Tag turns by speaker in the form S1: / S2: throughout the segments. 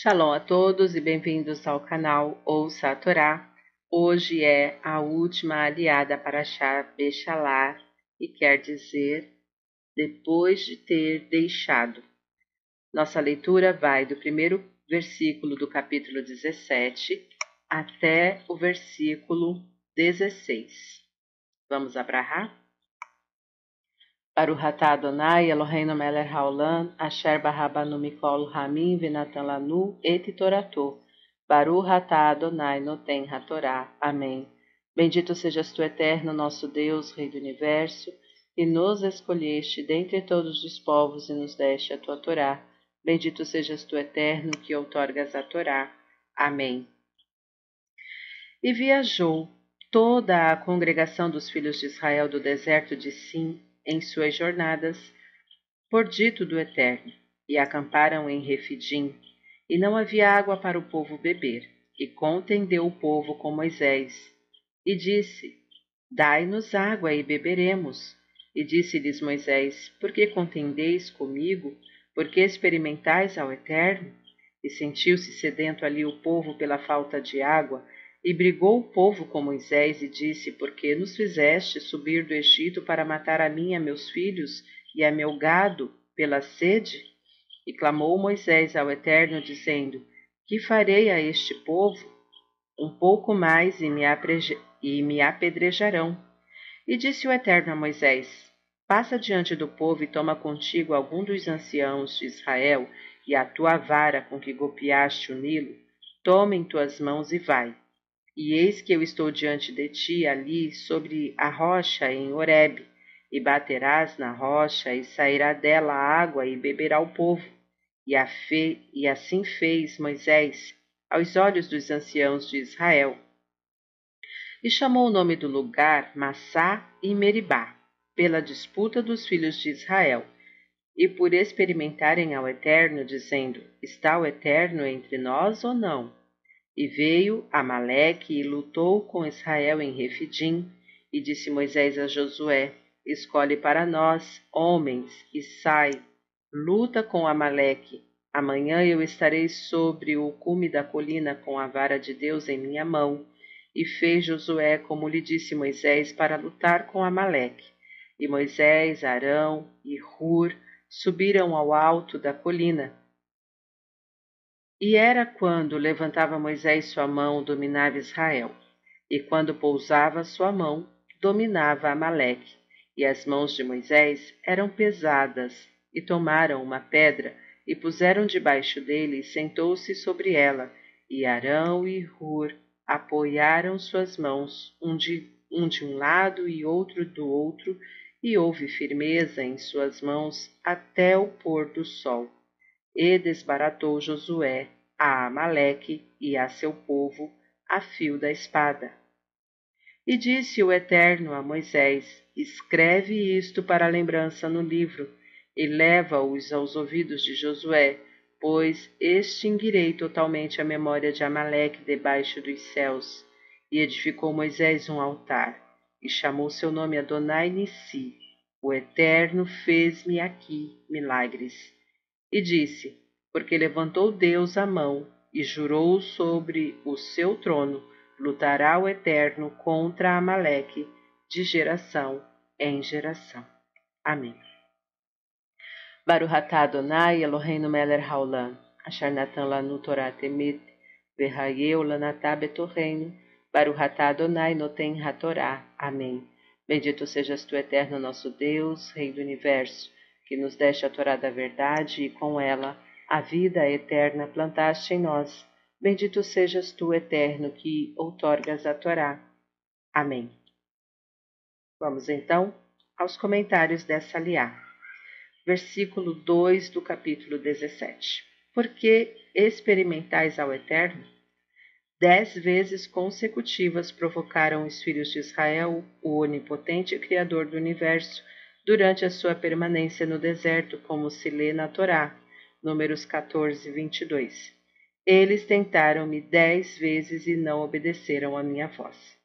S1: Shalom a todos e bem-vindos ao canal Ouça a Torá. Hoje é a última aliada para Shar Bechalar e quer dizer depois de ter deixado. Nossa leitura vai do primeiro versículo do capítulo 17 até o versículo 16. Vamos abrahar? Baruch atah Adonai Eloheinu melech haolam, asher barabanu mikol hamim venatan lanu et torato. Baruch atah Adonai noten hatorá. Amém. Bendito sejas tu, eterno, nosso Deus, Rei do Universo, e nos escolheste dentre todos os povos e nos deste a tua Torá. Bendito sejas tu, eterno, que outorgas a Torá. Amém. E viajou toda a congregação dos filhos de Israel do deserto de Sim, em suas jornadas, por dito do Eterno, e acamparam em Refidim, e não havia água para o povo beber. E contendeu o povo com Moisés, e disse: Dai-nos água e beberemos. E disse-lhes Moisés: Por que contendeis comigo? Por que experimentais ao Eterno? E sentiu-se sedento ali o povo pela falta de água, e brigou o povo com Moisés e disse: Por que nos fizeste subir do Egito para matar a mim, a meus filhos e a meu gado pela sede? E clamou Moisés ao Eterno, dizendo: Que farei a este povo? Um pouco mais e me, e me apedrejarão. E disse o Eterno a Moisés: Passa diante do povo e toma contigo algum dos anciãos de Israel e a tua vara com que golpeaste o Nilo. Toma em tuas mãos e vai. E eis que eu estou diante de ti ali sobre a rocha em Horebe, e baterás na rocha, e sairá dela a água, e beberá o povo. E, fe... e assim fez Moisés aos olhos dos anciãos de Israel. E chamou o nome do lugar Massá e Meribá, pela disputa dos filhos de Israel, e por experimentarem ao Eterno, dizendo: Está o Eterno entre nós ou não? E veio Amaleque e lutou com Israel em Refidim, e disse Moisés a Josué: Escolhe para nós homens e sai, luta com Amaleque. Amanhã eu estarei sobre o cume da colina com a vara de Deus em minha mão. E fez Josué como lhe disse Moisés para lutar com Amaleque. E Moisés, Arão e Hur subiram ao alto da colina e era quando levantava Moisés sua mão, dominava Israel, e quando pousava sua mão, dominava Amaleque. E as mãos de Moisés eram pesadas, e tomaram uma pedra, e puseram debaixo dele, e sentou-se sobre ela, e Arão e Hur apoiaram suas mãos, um de, um de um lado e outro do outro, e houve firmeza em suas mãos até o pôr do sol e desbaratou Josué a Amaleque e a seu povo a fio da espada. E disse o Eterno a Moisés: Escreve isto para lembrança no livro, e leva-os aos ouvidos de Josué, pois extinguirei totalmente a memória de Amaleque debaixo dos céus. E edificou Moisés um altar, e chamou seu nome Adonai Nissi. O Eterno fez-me aqui milagres e disse: Porque levantou Deus a mão e jurou sobre o seu trono, lutará o Eterno contra Amaleque de geração em geração. Amém. Baruch atah Adonai Eloheinu melech haolam, asher natan lanu Torah temet, v'hayeu lanatah betorreino, Baruch atah Adonai noten hatorá. Amém. Bendito sejas tu, Eterno nosso Deus, Rei do Universo, que nos deste a Torá da verdade e com ela a vida eterna plantaste em nós. Bendito sejas tu, Eterno, que outorgas a Torá. Amém. Vamos então aos comentários dessa liá. Versículo 2 do capítulo 17. Porque experimentais ao Eterno? Dez vezes consecutivas provocaram os filhos de Israel, o onipotente Criador do universo, durante a sua permanência no deserto, como se lê na Torá, números 14 22. Eles tentaram-me dez vezes e não obedeceram à minha voz.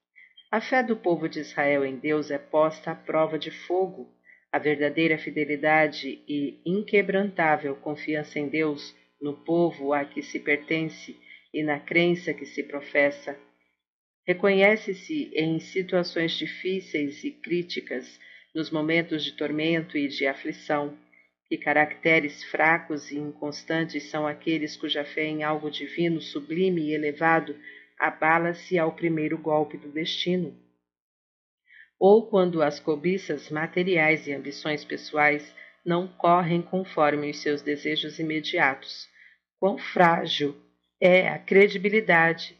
S1: A fé do povo de Israel em Deus é posta à prova de fogo. A verdadeira fidelidade e inquebrantável confiança em Deus no povo a que se pertence e na crença que se professa. Reconhece-se em situações difíceis e críticas, nos momentos de tormento e de aflição, que caracteres fracos e inconstantes são aqueles cuja fé em algo divino, sublime e elevado abala-se ao primeiro golpe do destino. Ou quando as cobiças materiais e ambições pessoais não correm conforme os seus desejos imediatos. Quão frágil é a credibilidade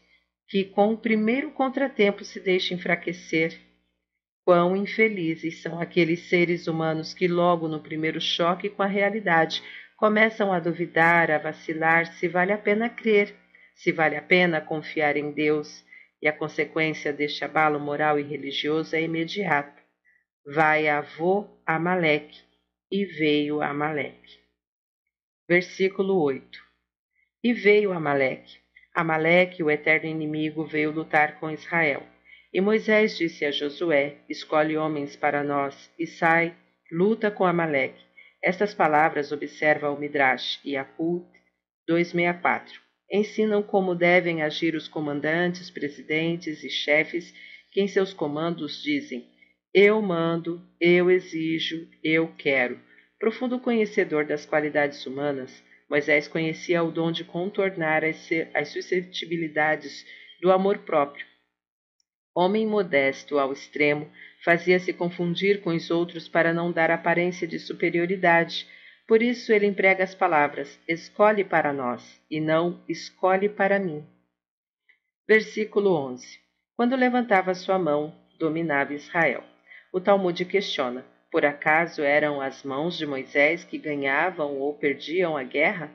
S1: que, com o primeiro contratempo, se deixa enfraquecer. Quão infelizes são aqueles seres humanos que, logo no primeiro choque com a realidade, começam a duvidar, a vacilar se vale a pena crer, se vale a pena confiar em Deus, e a consequência deste abalo moral e religioso é imediata. Vai avô Amaleque, e veio Amaleque. Versículo 8 E veio Amaleque. Amaleque, o eterno inimigo, veio lutar com Israel. E Moisés disse a Josué: Escolhe homens para nós, e sai, luta com Amaleque. Estas palavras observa o Midrash e Akut 264. Ensinam como devem agir os comandantes, presidentes e chefes que em seus comandos dizem: eu mando, eu exijo, eu quero. Profundo conhecedor das qualidades humanas, Moisés conhecia o dom de contornar as, as suscetibilidades do amor próprio. Homem modesto ao extremo, fazia-se confundir com os outros para não dar aparência de superioridade. Por isso ele emprega as palavras: escolhe para nós, e não escolhe para mim. Versículo 11: Quando levantava sua mão, dominava Israel. O Talmud questiona: por acaso eram as mãos de Moisés que ganhavam ou perdiam a guerra?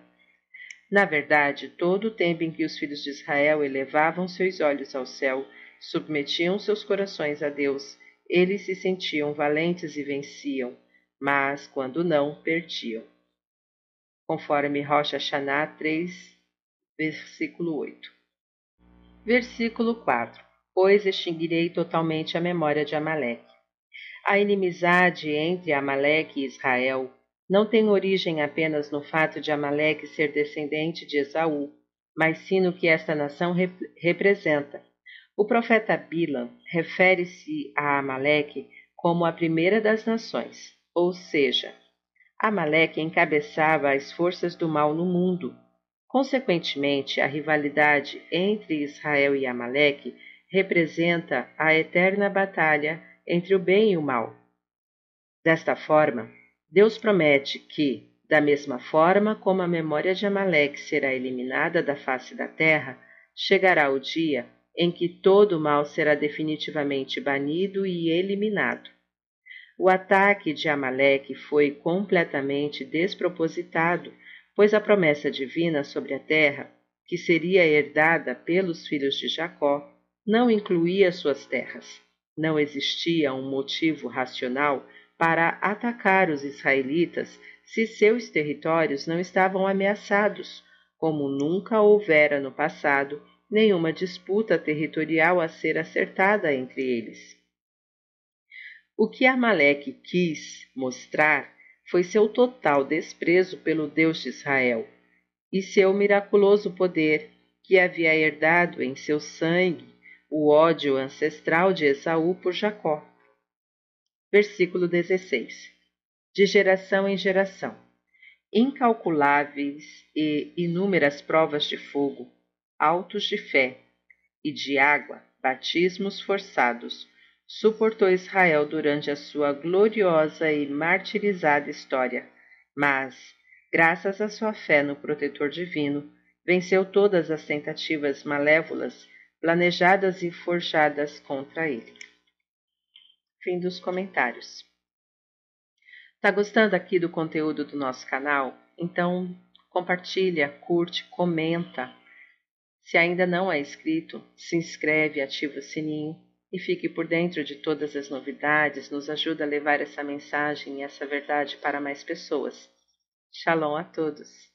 S1: Na verdade, todo o tempo em que os filhos de Israel elevavam seus olhos ao céu, submetiam seus corações a Deus, eles se sentiam valentes e venciam, mas, quando não, perdiam. Conforme Rocha Hashanah 3, versículo 8. Versículo 4. Pois extinguirei totalmente a memória de Amaleque. A inimizade entre Amaleque e Israel não tem origem apenas no fato de Amaleque ser descendente de Esaú, mas sim no que esta nação rep representa. O profeta Bilam refere-se a Amaleque como a primeira das nações, ou seja, Amaleque encabeçava as forças do mal no mundo. Consequentemente, a rivalidade entre Israel e Amaleque representa a eterna batalha entre o bem e o mal. Desta forma, Deus promete que, da mesma forma como a memória de Amaleque será eliminada da face da terra, chegará o dia em que todo o mal será definitivamente banido e eliminado. O ataque de Amaleque foi completamente despropositado, pois a promessa divina sobre a terra, que seria herdada pelos filhos de Jacó, não incluía suas terras. Não existia um motivo racional para atacar os israelitas se seus territórios não estavam ameaçados, como nunca houvera no passado nenhuma disputa territorial a ser acertada entre eles. O que Amaleque quis mostrar foi seu total desprezo pelo Deus de Israel e seu miraculoso poder que havia herdado em seu sangue o ódio ancestral de Esaú por Jacó. Versículo 16. De geração em geração, incalculáveis e inúmeras provas de fogo, altos de fé e de água, batismos forçados, suportou Israel durante a sua gloriosa e martirizada história, mas, graças à sua fé no protetor divino, venceu todas as tentativas malévolas planejadas e forjadas contra ele. Fim dos comentários. Tá gostando aqui do conteúdo do nosso canal? Então compartilha, curte, comenta. Se ainda não é inscrito, se inscreve, ativa o sininho e fique por dentro de todas as novidades, nos ajuda a levar essa mensagem e essa verdade para mais pessoas. Shalom a todos!